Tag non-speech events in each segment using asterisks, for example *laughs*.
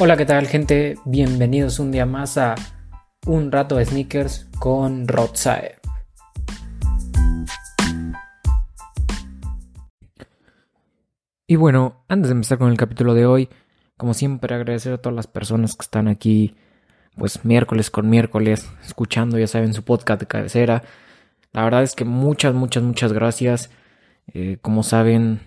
Hola, ¿qué tal gente? Bienvenidos un día más a Un rato de sneakers con Rotsae. Y bueno, antes de empezar con el capítulo de hoy, como siempre agradecer a todas las personas que están aquí, pues miércoles con miércoles, escuchando, ya saben, su podcast de cabecera. La verdad es que muchas, muchas, muchas gracias. Eh, como saben,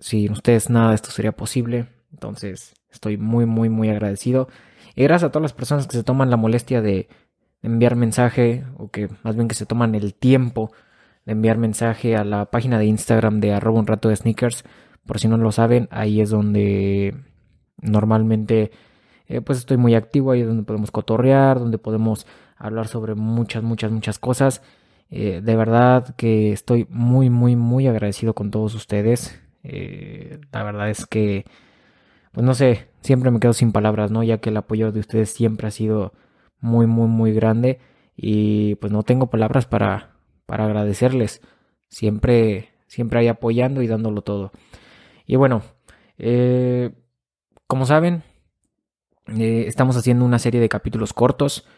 sin ustedes nada de esto sería posible. Entonces, Estoy muy, muy, muy agradecido. Y gracias a todas las personas que se toman la molestia de enviar mensaje, o que más bien que se toman el tiempo de enviar mensaje a la página de Instagram de arroba un rato de sneakers. Por si no lo saben, ahí es donde normalmente eh, pues estoy muy activo, ahí es donde podemos cotorrear, donde podemos hablar sobre muchas, muchas, muchas cosas. Eh, de verdad que estoy muy, muy, muy agradecido con todos ustedes. Eh, la verdad es que pues no sé, siempre me quedo sin palabras, ¿no? Ya que el apoyo de ustedes siempre ha sido muy, muy, muy grande y pues no tengo palabras para, para agradecerles. Siempre, siempre hay apoyando y dándolo todo. Y bueno, eh, como saben, eh, estamos haciendo una serie de capítulos cortos.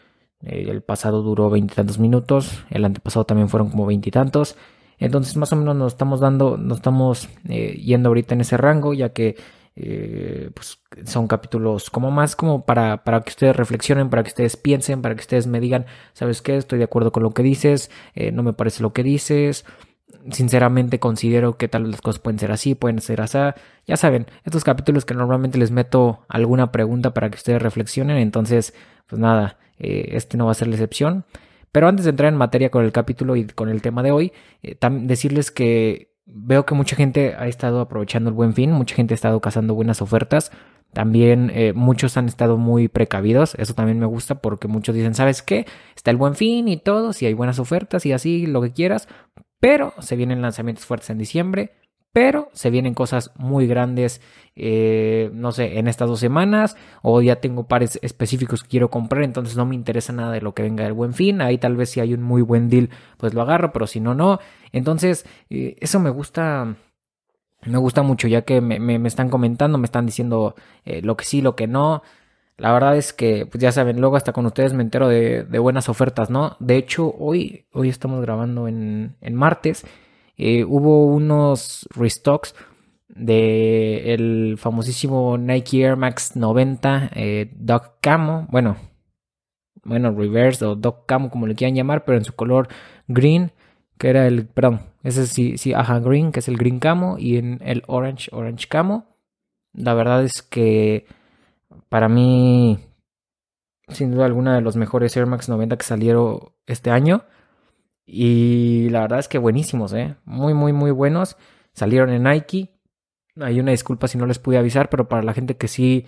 Eh, el pasado duró veintitantos minutos, el antepasado también fueron como veintitantos. Entonces más o menos nos estamos dando, nos estamos yendo ahorita en ese rango, ya que eh, pues son capítulos como más como para, para que ustedes reflexionen, para que ustedes piensen, para que ustedes me digan, ¿sabes qué? Estoy de acuerdo con lo que dices, eh, no me parece lo que dices. Sinceramente considero que tal vez las cosas pueden ser así, pueden ser así. Ya saben, estos capítulos que normalmente les meto alguna pregunta para que ustedes reflexionen. Entonces, pues nada, eh, este no va a ser la excepción. Pero antes de entrar en materia con el capítulo y con el tema de hoy, decirles que veo que mucha gente ha estado aprovechando el buen fin, mucha gente ha estado cazando buenas ofertas. También eh, muchos han estado muy precavidos, eso también me gusta porque muchos dicen, ¿sabes qué? Está el buen fin y todo, si hay buenas ofertas y así, lo que quieras, pero se vienen lanzamientos fuertes en diciembre, pero se vienen cosas muy grandes, eh, no sé, en estas dos semanas, o ya tengo pares específicos que quiero comprar, entonces no me interesa nada de lo que venga del buen fin, ahí tal vez si hay un muy buen deal, pues lo agarro, pero si no, no. Entonces, eh, eso me gusta. Me gusta mucho, ya que me, están comentando, me están diciendo eh, lo que sí, lo que no. La verdad es que, pues ya saben, luego hasta con ustedes me entero de, buenas ofertas, ¿no? De hecho, hoy, hoy estamos grabando en, en martes eh, hubo unos restocks de el famosísimo Nike Air Max 90 eh, Doc Camo, bueno, bueno, reverse o Doc Camo como le quieran llamar, pero en su color green, que era el, perdón, ese sí, sí, ajá, green, que es el green camo, y en el orange, orange camo. La verdad es que para mí, sin duda alguna de los mejores Air Max 90 que salieron este año. Y la verdad es que buenísimos, ¿eh? Muy, muy, muy buenos. Salieron en Nike. Hay una disculpa si no les pude avisar, pero para la gente que sí,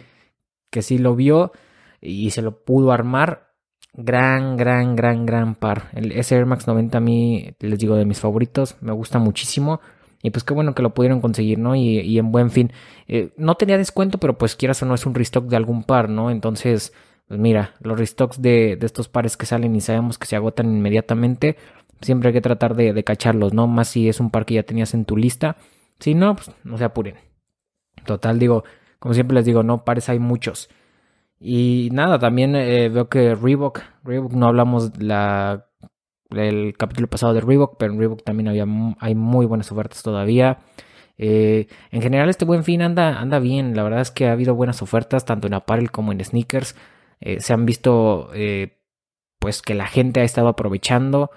que sí lo vio y se lo pudo armar, gran, gran, gran, gran par. El S Air Max 90 a mí, les digo, de mis favoritos, me gusta muchísimo. Y pues qué bueno que lo pudieron conseguir, ¿no? Y, en buen fin. Eh, no tenía descuento, pero pues quieras o no es un restock de algún par, ¿no? Entonces, pues mira, los restocks de, de estos pares que salen y sabemos que se agotan inmediatamente, siempre hay que tratar de, cacharlos, ¿no? Más si es un par que ya tenías en tu lista. Si no, pues no se apuren. Total, digo, como siempre les digo, no pares hay muchos. Y nada, también eh, veo que Reebok, Reebok no hablamos la, del capítulo pasado de Reebok, pero en Reebok también había, hay muy buenas ofertas todavía. Eh, en general este buen fin anda, anda bien, la verdad es que ha habido buenas ofertas tanto en apparel como en sneakers. Eh, se han visto pues que la gente ha estado aprovechando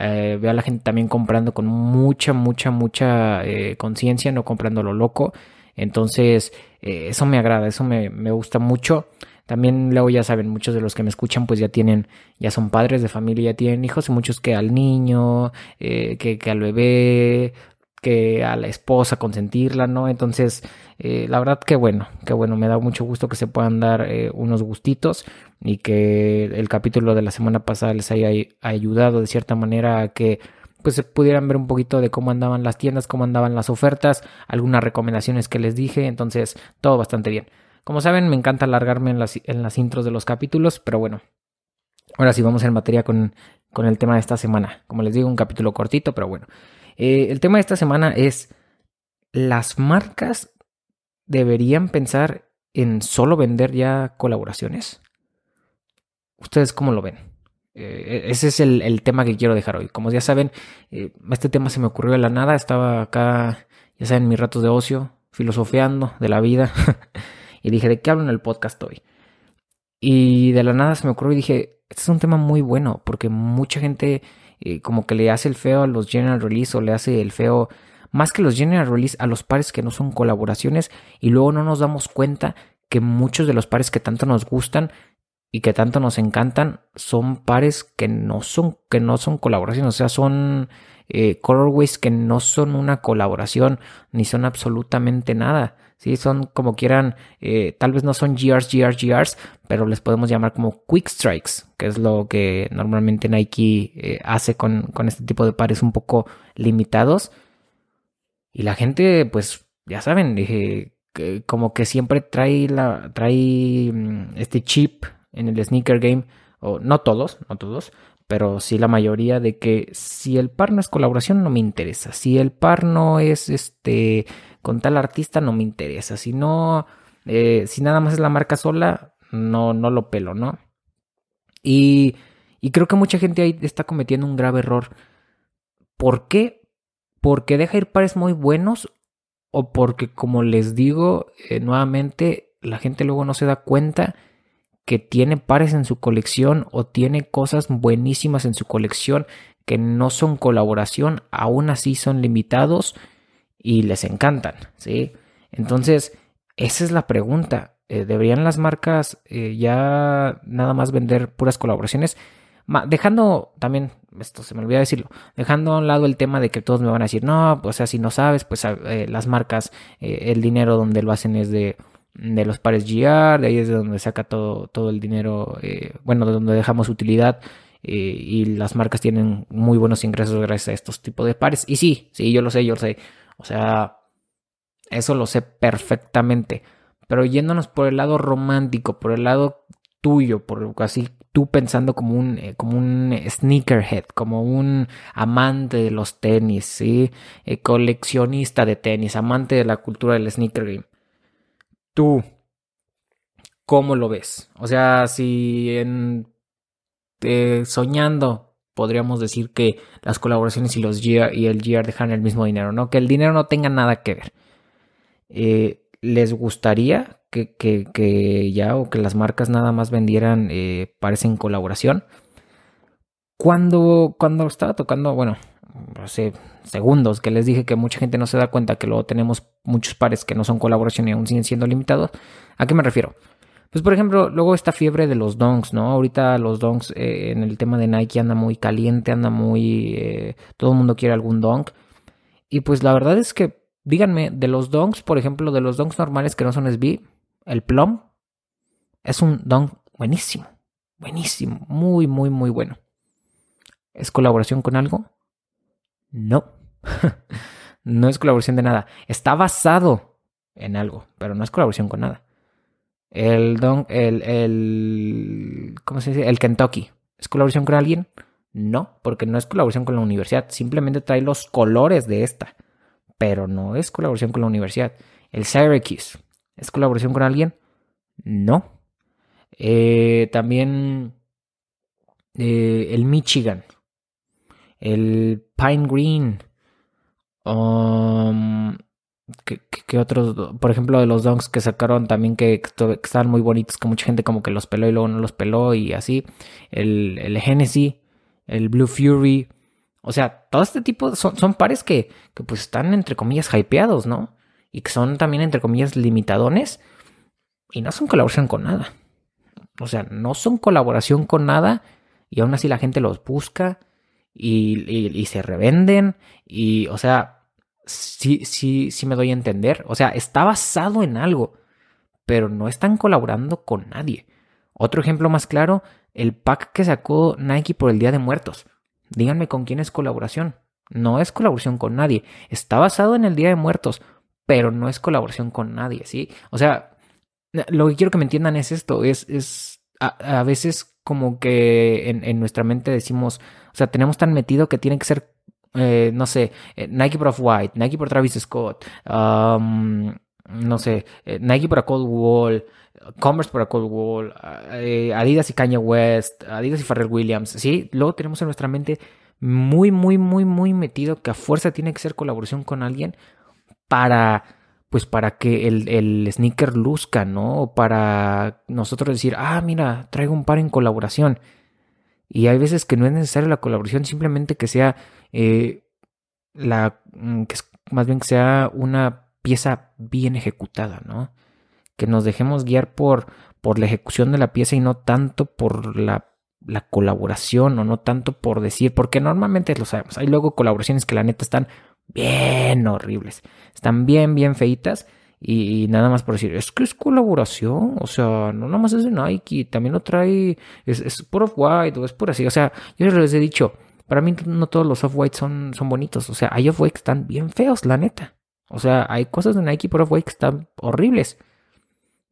eh, veo a la gente también comprando con mucha, mucha, mucha eh, conciencia, no comprando lo loco. Entonces, eh, eso me agrada, eso me, me, gusta mucho. También luego ya saben, muchos de los que me escuchan pues ya tienen, ya son padres de familia, ya tienen hijos y muchos que al niño, que, que al bebé, que a la esposa consentirla, ¿no? Entonces, eh, la verdad que bueno, que bueno, me da mucho gusto que se puedan dar eh, unos gustitos y que el capítulo de la semana pasada les haya ayudado de cierta manera a que pues se pudieran ver un poquito de cómo andaban las tiendas, cómo andaban las ofertas, algunas recomendaciones que les dije, entonces todo bastante bien. Como saben, me encanta alargarme en las, en las intros de los capítulos, pero bueno, ahora sí vamos en materia con, con el tema de esta semana. Como les digo, un capítulo cortito, pero bueno. Eh, el tema de esta semana es las marcas deberían pensar en solo vender ya colaboraciones? ¿Ustedes cómo lo ven? Eh, ese es el, tema que quiero dejar hoy. Como ya saben, eh, este tema se me ocurrió de la nada. Estaba acá, ya saben, mis ratos de ocio, filosofeando de la vida. *laughs* y dije, ¿de qué hablo en el podcast hoy? Y de la nada se me ocurrió y dije, este es un tema muy bueno porque mucha gente eh, como que le hace el feo a los general release o le hace el feo más que los general release a los pares que no son colaboraciones y luego no nos damos cuenta que muchos de los pares que tanto nos gustan y que tanto nos encantan son pares que no son que no son colaboraciones, o sea, son eh, colorways que no son una colaboración ni son absolutamente nada. Sí, son como quieran, eh, tal vez no son GRs, GRs, GRs, pero les podemos llamar como quick strikes, que es lo que normalmente Nike eh, hace con, con este tipo de pares un poco limitados. Y la gente, pues, ya saben, dije, como que siempre trae la, trae mm, este chip en el sneaker game, o no todos, no todos, pero sí la mayoría de que si el par no es colaboración no me interesa, si el par no es este con tal artista no me interesa, si no, eh, si nada más es la marca sola, no, no lo pelo, ¿no? Y, y creo que mucha gente ahí está cometiendo un grave error. ¿Por qué? Porque deja ir pares muy buenos o porque, como les digo eh, nuevamente, la gente luego no se da cuenta que tiene pares en su colección o tiene cosas buenísimas en su colección que no son colaboración, aún así son limitados y les encantan, ¿sí? Entonces, esa es la pregunta. Eh, ¿Deberían las marcas eh, ya nada más vender puras colaboraciones? dejando también, esto se me olvidó decirlo, dejando a un lado el tema de que todos me van a decir, no, pues, o sea, si no sabes, pues eh, las marcas, el dinero donde lo hacen es de de los pares GR, de ahí es de donde saca todo, todo el dinero, eh, bueno, de donde dejamos utilidad eh, y las marcas tienen muy buenos ingresos gracias a estos tipos de pares. Y sí, sí, yo lo sé, yo lo sé. O sea, eso lo sé perfectamente. Pero yéndonos por el lado romántico, por el lado tuyo, por así tú pensando como un, eh, como un sneakerhead, como un amante de los tenis, ¿sí? coleccionista de tenis, amante de la cultura del sneaker game tú, ¿cómo lo ves? O sea, si en eh, soñando podríamos decir que las colaboraciones y los y el GR dejan el mismo dinero, ¿no? Que el dinero no tenga nada que ver. Eh, ¿Les gustaría que, ya o que las marcas nada más vendieran eh, parecen colaboración? Cuando, cuando estaba tocando, bueno, hace segundos que les dije que mucha gente no se da cuenta que luego tenemos muchos pares que no son colaboración y aún siguen siendo limitados. ¿A qué me refiero? Pues por ejemplo, luego esta fiebre de los donks, ¿no? Ahorita los donks eh, en el tema de Nike anda muy caliente, anda muy... Eh, todo el mundo quiere algún donk. Y pues la verdad es que, díganme, de los donks, por ejemplo, de los donks normales que no son SB, el Plum es un donk buenísimo. Buenísimo. Muy, muy, muy bueno. ¿Es colaboración con algo? No. *laughs* no es colaboración de nada. Está basado en algo, pero no es colaboración con nada. El Don, el, el, ¿cómo se dice? El Kentucky. ¿Es colaboración con alguien? No, porque no es colaboración con la universidad. Simplemente trae los colores de esta. Pero no es colaboración con la universidad. El Syracuse. ¿Es colaboración con alguien? No. Eh, también eh, el Michigan el Pine Green. Um, ¿qué, otros? Por ejemplo, de los donks que sacaron también que, que, estaban muy bonitos, que mucha gente como que los peló y luego no los peló y así. El, el Genesis, el Blue Fury. O sea, todo este tipo son, son pares que, que pues están entre comillas hypeados, ¿no? Y que son también entre comillas limitadones. Y no son colaboración con nada. O sea, no son colaboración con nada. Y aún así la gente los busca y, se revenden y, o sea, sí, sí, sí me doy a entender. O sea, está basado en algo, pero no están colaborando con nadie. Otro ejemplo más claro, el pack que sacó Nike por el Día de Muertos. Díganme con quién es colaboración. No es colaboración con nadie. Está basado en el Día de Muertos, pero no es colaboración con nadie, ¿sí? O sea, lo que quiero que me entiendan es esto, es, es a, veces como que en, en, nuestra mente decimos, o sea, tenemos tan metido que tiene que ser, eh, no sé, eh, Nike por Off-White, Nike por Travis Scott, um, no sé, eh, Nike para Cold Wall, Commerce para Cold Wall, Adidas y Kanye West, Adidas y Pharrell Williams, ¿sí? Luego tenemos en nuestra mente muy, muy, muy, muy metido que a fuerza tiene que ser colaboración con alguien para, pues para que el, el sneaker luzca, ¿no? O para nosotros decir, ah, mira, traigo un par en colaboración. Y hay veces que no es necesaria la colaboración, simplemente que sea eh, la, mm, que más bien que sea una pieza bien ejecutada, ¿no? Que nos dejemos guiar por, por la ejecución de la pieza y no tanto por la, la colaboración o no tanto por decir, porque normalmente lo sabemos, hay luego colaboraciones que la neta están bien horribles, están bien, bien feitas y, nada más por decir, es que es colaboración, o sea, no nada más es de Nike, también lo trae, es, es por off-white o es por así, o sea, yo les he dicho, para mí no todos los off-white son, son bonitos, o sea, hay off-white que están bien feos, la neta. O sea, hay cosas de Nike por off-white que están horribles.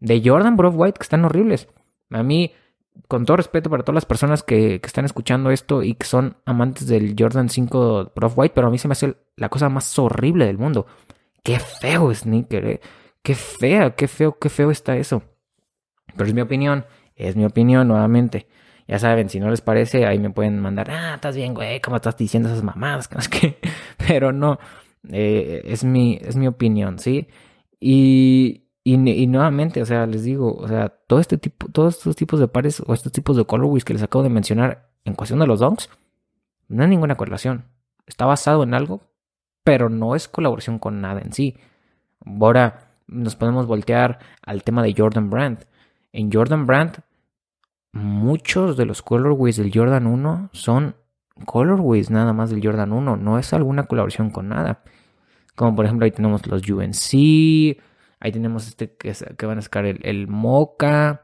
De Jordan por off-white que están horribles. A mí, con todo respeto para todas las personas que, que, están escuchando esto y que son amantes del Jordan 5 Pro White, pero a mí se me hace la cosa más horrible del mundo. Qué feo sneaker, eh. Qué fea, qué feo, qué feo está eso. Pero es mi opinión, es mi opinión nuevamente. Ya saben, si no les parece, ahí me pueden mandar, ah, estás bien, güey, ¿cómo estás diciendo esas mamadas? *laughs* Que Pero no, eh, es, mi, es mi opinión, ¿sí? Y, y, nuevamente, o sea, les digo, o sea, todo este tipo, todos estos tipos de pares o estos tipos de colorways que les acabo de mencionar en cuestión de los donks, no hay ninguna correlación. Está basado en algo, pero no es colaboración con nada en sí. Ahora nos podemos voltear al tema de Jordan Brand. En Jordan Brand, muchos de los colorways del Jordan 1 son colorways nada más del Jordan 1, no es alguna colaboración con nada. Como por ejemplo ahí tenemos los UNC, ahí tenemos este que, que van a sacar el, Mocha,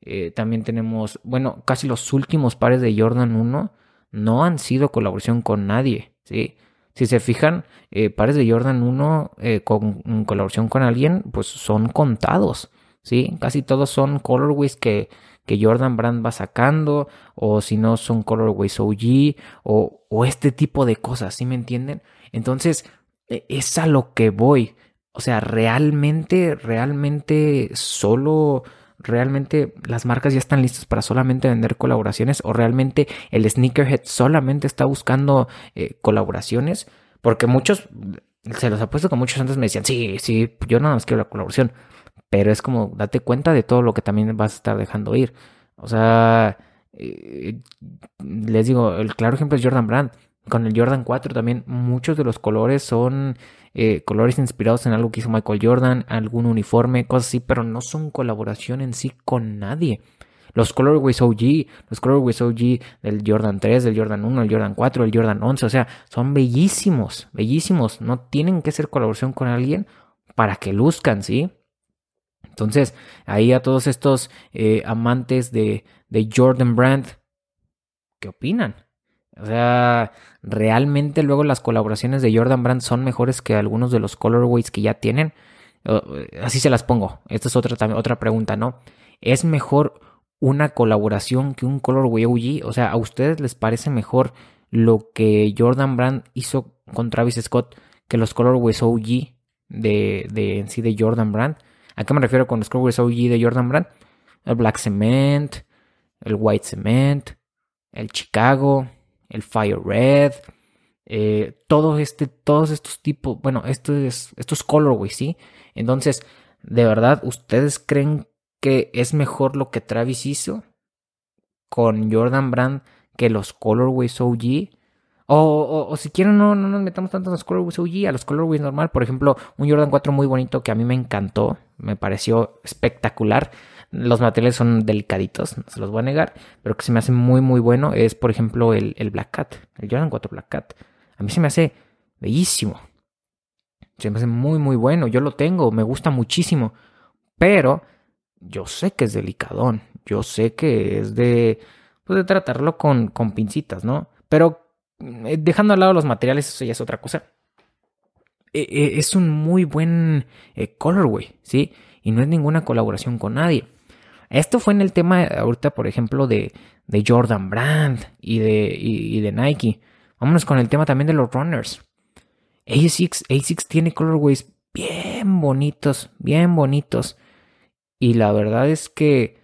eh, también tenemos, bueno, casi los últimos pares de Jordan 1 no han sido colaboración con nadie. Si se fijan, eh, pares de Jordan 1 eh, con colaboración con alguien, pues son contados, ¿sí? Casi todos son colorways que que Jordan Brand va sacando, o si no son colorways OG, o, o este tipo de cosas, ¿sí me entienden? Entonces, e, es a lo que voy. O sea, realmente, realmente solo, realmente las marcas ya están listas para solamente vender colaboraciones o realmente el sneakerhead solamente está buscando eh, colaboraciones. Porque muchos, se los apuesto que muchos antes me decían, sí, sí, yo nada más quiero la colaboración. Pero es como, date cuenta de todo lo que también vas a estar dejando ir. O sea, eh, les digo, el claro ejemplo es Jordan Brand. Con el Jordan 4 también muchos de los colores son eh, colores inspirados en algo que hizo Michael Jordan, algún uniforme, cosas así, pero no son colaboración en sí con nadie. Los colorways OG, los colorways OG del Jordan 3, del Jordan 1, el Jordan 4, el Jordan 11, o sea, son bellísimos, bellísimos. No tienen que ser colaboración con alguien para que luzcan, ¿sí? Entonces, ahí a todos estos eh, amantes de, de Jordan Brand, ¿qué opinan? O sea, realmente luego las colaboraciones de Jordan Brand son mejores que algunos de los colorways que ya tienen. Así se las pongo. Esta es otra, otra pregunta, ¿no? ¿Es mejor una colaboración que un colorway OG? O sea, ¿a ustedes les parece mejor lo que Jordan Brand hizo con Travis Scott que los colorways OG de, de en sí de Jordan Brand? ¿A qué me refiero con colorways OG de Jordan Brand? El Black Cement, el White Cement, el Chicago, el Fire Red, eh, todo este, todos estos tipos, bueno, estos, estos colorways, ¿sí? Entonces, de verdad, ¿ustedes creen que es mejor lo que Travis hizo con Jordan Brand que los colorways OG? O, o, si quieren, no, no nos metamos tanto en los colorways OG, a los colorways normal. Por ejemplo, un Jordan 4 muy bonito que a mí me encantó, me pareció espectacular. Los materiales son delicaditos, no se los voy a negar, pero que se me hace muy, muy bueno es, por ejemplo, el, el Black Cat, el Jordan 4 Black Cat. A mí se me hace bellísimo. Se me hace muy, muy bueno. Yo lo tengo, me gusta muchísimo. Pero yo sé que es delicadón. Yo sé que es de, pues, de tratarlo con, con pincitas, ¿no? Pero eh, dejando al lado los materiales, eso ya es otra cosa. Eh, eh, es un muy buen colorway, ¿sí? Y no es ninguna colaboración con nadie. Esto fue en el tema ahorita, por ejemplo, de, de Jordan Brand y de, y, de Nike. Vámonos con el tema también de los runners. ASICS, ASICS tiene colorways bien bonitos, bien bonitos. Y la verdad es que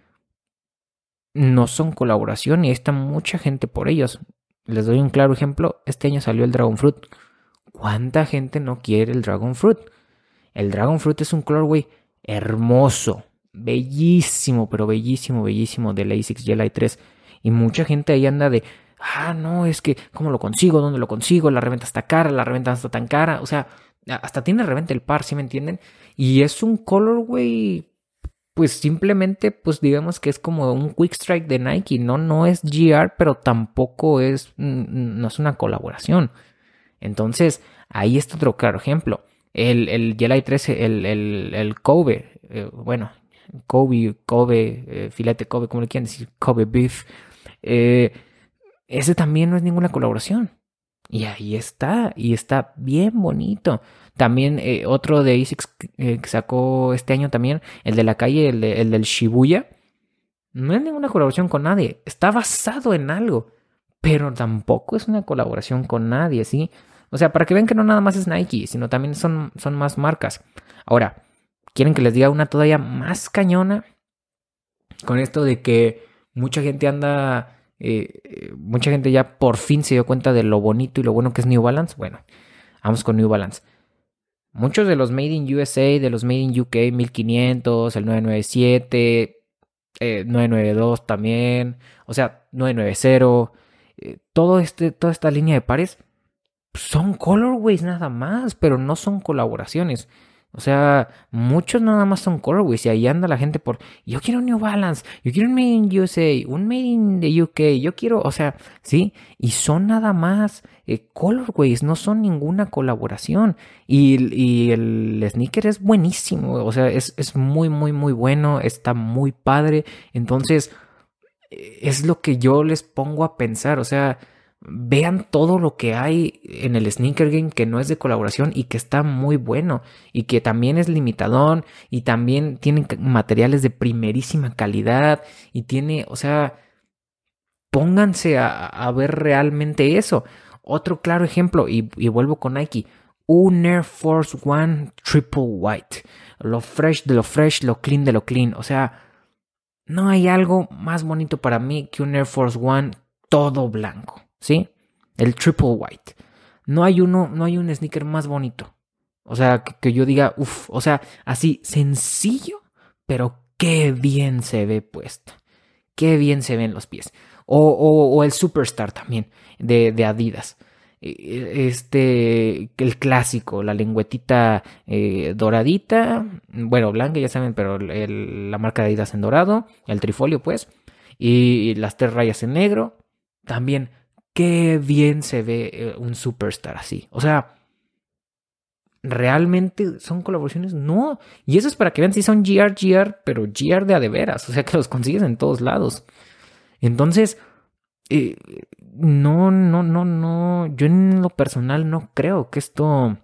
no son colaboración y está mucha gente por ellos. Les doy un claro ejemplo. Este año salió el Dragon Fruit. ¿Cuánta gente no quiere el Dragon Fruit? El Dragon Fruit es un colorway hermoso, bellísimo, pero bellísimo, bellísimo del ASICS Jelly 3. Y mucha gente ahí anda de, ah, no, es que, ¿cómo lo consigo? ¿Dónde lo consigo? La reventa está cara, la reventa está tan cara. O sea, hasta tiene reventa el par, ¿sí me entienden? Y es un colorway, pues simplemente, pues digamos que es como un quick strike de Nike, ¿no? No es GR, pero tampoco es, no es una colaboración. Entonces, ahí está otro claro ejemplo. El, el 13, el, el, el Kobe, eh, bueno, Kobe, Kobe, eh, filete Kobe, como le quieran decir, Kobe Beef, eh, ese también no es ninguna colaboración. Y ahí está, y está bien bonito. También otro de ASICS que sacó este año también, el de la calle, el, el del Shibuya. No es ninguna colaboración con nadie. Está basado en algo. Pero tampoco es una colaboración con nadie, ¿sí? O sea, para que vean que no nada más es Nike, sino también son, son más marcas. Ahora, ¿quieren que les diga una todavía más cañona? Con esto de que mucha gente anda eh, mucha gente ya por fin se dio cuenta de lo bonito y lo bueno que es New Balance. Bueno, vamos con New Balance. Muchos de los Made in USA, de los Made in UK 1500, el 997, 992 también, o sea, 990, eh, todo este, toda esta línea de pares son colorways nada más, pero no son colaboraciones. O sea, muchos nada más son colorways y ahí anda la gente por, yo quiero un New Balance, yo quiero un Made in USA, un Made in the UK, yo quiero, o sea, sí, y son nada más eh, colorways, no son ninguna colaboración. Y, y, el sneaker es buenísimo, o sea, es, es muy, muy, muy bueno, está muy padre. Entonces, es lo que yo les pongo a pensar, o sea, vean todo lo que hay en el sneaker game que no es de colaboración y que está muy bueno y que también es limitadón y también tiene materiales de primerísima calidad y tiene, o sea, pónganse a, ver realmente eso. Otro claro ejemplo, y, y, vuelvo con Nike, un Air Force One Triple White, lo fresh de lo fresh, lo clean de lo clean, o sea, no hay algo más bonito para mí que un Air Force One todo blanco. ¿sí? El triple white. No hay uno, no hay un sneaker más bonito. O sea, que, yo diga, uff, o sea, así sencillo, pero qué bien se ve puesto. Qué bien se ven los pies. O, el Superstar también, de, Adidas. E, e, este, el clásico, la lengüetita eh, doradita, bueno, blanca ya saben, pero la marca de Adidas en dorado, el trifolio pues, y las tres rayas en negro, también qué bien se ve eh, un superstar así. O sea, ¿realmente son colaboraciones? No. Y eso es para que vean si son GR, GR, pero GR de a de veras. O sea, que los consigues en todos lados. Entonces, eh, no, no, no, no. Yo en lo personal no creo que esto,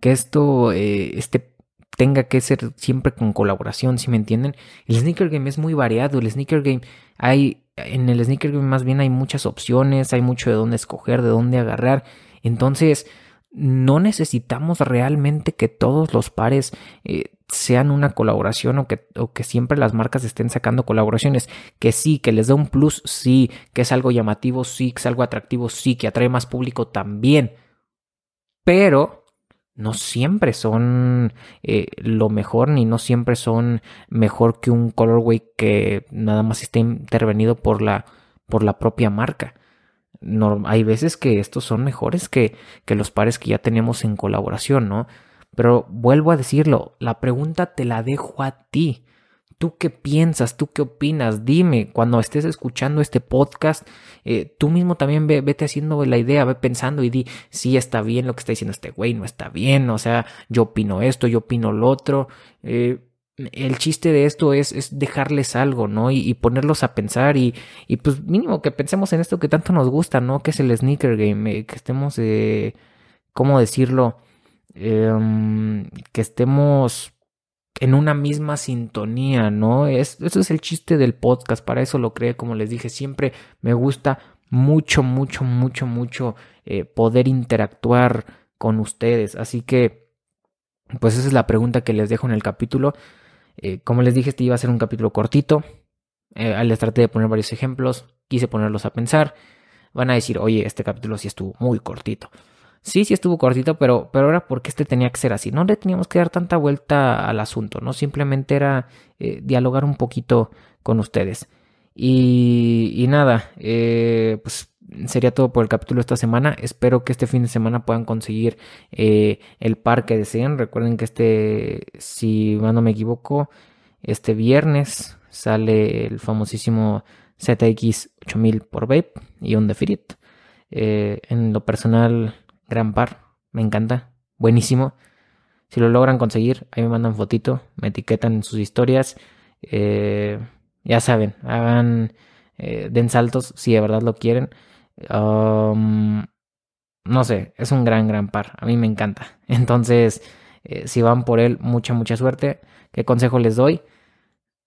que esto, eh, este tenga que ser siempre con colaboración, si me entienden. El sneaker game es muy variado. El sneaker game hay en el sneaker game más bien hay muchas opciones, hay mucho de dónde escoger, de dónde agarrar. Entonces, no necesitamos realmente que todos los pares eh, sean una colaboración o que, o que siempre las marcas estén sacando colaboraciones. Que sí, que les da un plus, sí, que es algo llamativo, sí, que es algo atractivo, sí, que atrae más público también. Pero no siempre son eh, lo mejor ni no siempre son mejor que un colorway que nada más esté intervenido por la, por la propia marca. Hay veces que estos son mejores que, que los pares que ya tenemos en colaboración, ¿no? Pero vuelvo a decirlo, la pregunta te la dejo a ti. ¿Tú qué piensas? ¿Tú qué opinas? Dime, cuando estés escuchando este podcast, eh, tú mismo también ve, vete haciendo la idea, ve pensando y di, sí está bien lo que está diciendo este güey, no está bien, o sea, yo opino esto, yo opino lo otro. Eh, el chiste de esto es, es dejarles algo, ¿no? Y, ponerlos a pensar y, y, pues mínimo que pensemos en esto que tanto nos gusta, ¿no? Que es el sneaker game, eh, que estemos, ¿cómo decirlo? Em, que estemos en una misma sintonía, ¿no? Es, eso es el chiste del podcast, para eso lo creé, como les dije, siempre me gusta mucho, mucho, mucho, mucho eh, poder interactuar con ustedes. Así que pues esa es la pregunta que les dejo en el capítulo. Eh, como les dije, este iba a ser un capítulo cortito. Eh, les traté de poner varios ejemplos, quise ponerlos a pensar. Van a decir, oye, este capítulo sí estuvo muy cortito. Sí, sí estuvo cortito, pero, pero era porque este tenía que ser así. No le teníamos que dar tanta vuelta al asunto, ¿no? Simplemente era eh, dialogar un poquito con ustedes. Y, y nada, eh, pues sería todo por el capítulo de esta semana. Espero que este fin de semana puedan conseguir eh, el par que deseen. Recuerden que este, si no me equivoco, este viernes sale el famosísimo ZX 8000 por Vape y un Defirit. Eh, en lo personal, gran par, me encanta, buenísimo. Si lo logran conseguir, ahí me mandan fotito, me etiquetan en sus historias. Eh, ya saben, hagan, den saltos si de verdad lo quieren no sé, es un gran, gran par. A mí me encanta. *laughs* Entonces, eh, si van por él, mucha, mucha suerte. ¿Qué consejo les doy?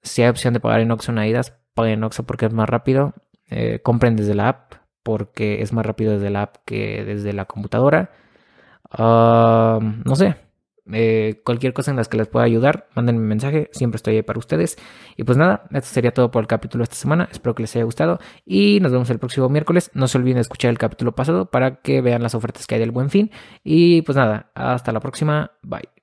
Si hay opción de pagar en Oxxo en Adidas, paguen en Oxxo porque es más rápido. Eh, compren desde la app porque es más rápido desde la app que desde la computadora. no sé, eh, cualquier cosa en las que les pueda ayudar, manden un mensaje, siempre estoy ahí para ustedes. Y pues nada, esto sería todo por el capítulo de esta semana, espero que les haya gustado y nos vemos el próximo miércoles. No se olviden de escuchar el capítulo pasado para que vean las ofertas que hay del buen fin. Y pues nada, hasta la próxima, bye.